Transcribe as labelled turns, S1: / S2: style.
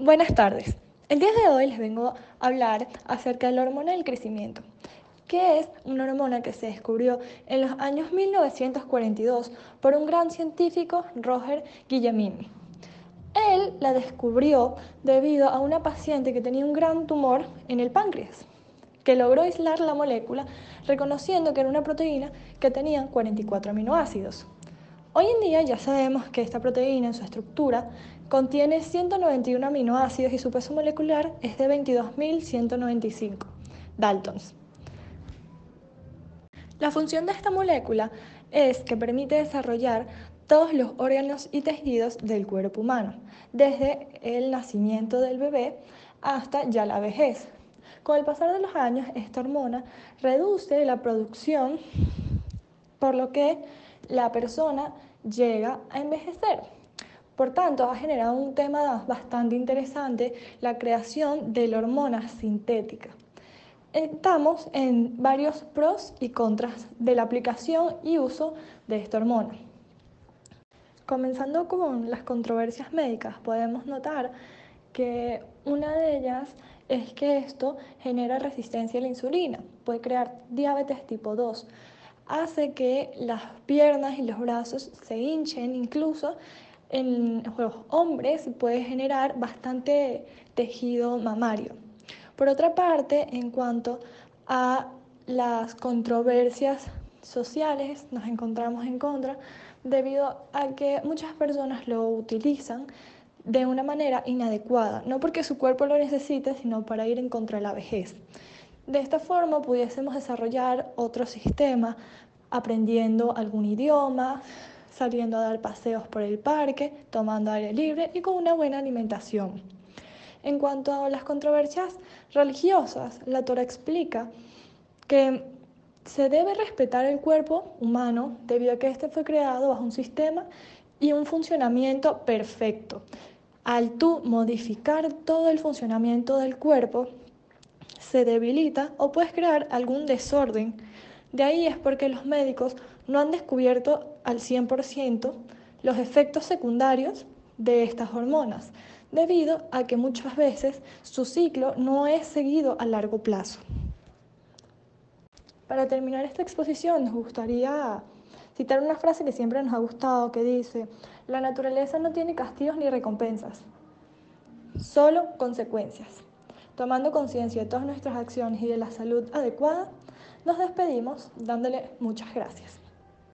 S1: Buenas tardes. El día de hoy les vengo a hablar acerca de la hormona del crecimiento, que es una hormona que se descubrió en los años 1942 por un gran científico, Roger Guillemin. Él la descubrió debido a una paciente que tenía un gran tumor en el páncreas, que logró aislar la molécula reconociendo que era una proteína que tenía 44 aminoácidos. Hoy en día ya sabemos que esta proteína en su estructura contiene 191 aminoácidos y su peso molecular es de 22.195 daltons. La función de esta molécula es que permite desarrollar todos los órganos y tejidos del cuerpo humano, desde el nacimiento del bebé hasta ya la vejez. Con el pasar de los años, esta hormona reduce la producción, por lo que la persona llega a envejecer. Por tanto, ha generado un tema bastante interesante, la creación de la hormona sintética. Estamos en varios pros y contras de la aplicación y uso de esta hormona. Comenzando con las controversias médicas, podemos notar que una de ellas es que esto genera resistencia a la insulina, puede crear diabetes tipo 2, hace que las piernas y los brazos se hinchen, incluso en los hombres puede generar bastante tejido mamario. Por otra parte, en cuanto a las controversias sociales, nos encontramos en contra debido a que muchas personas lo utilizan de una manera inadecuada, no porque su cuerpo lo necesite, sino para ir en contra de la vejez. De esta forma pudiésemos desarrollar otro sistema aprendiendo algún idioma, saliendo a dar paseos por el parque, tomando aire libre y con una buena alimentación. En cuanto a las controversias religiosas, la Torah explica que se debe respetar el cuerpo humano debido a que este fue creado bajo un sistema y un funcionamiento perfecto. Al tú modificar todo el funcionamiento del cuerpo, se debilita o puedes crear algún desorden. De ahí es porque los médicos no han descubierto al 100% los efectos secundarios de estas hormonas, debido a que muchas veces su ciclo no es seguido a largo plazo. Para terminar esta exposición nos gustaría citar una frase que siempre nos ha gustado que dice, la naturaleza no tiene castigos ni recompensas, solo consecuencias. Tomando conciencia de todas nuestras acciones y de la salud adecuada, nos despedimos dándole muchas gracias.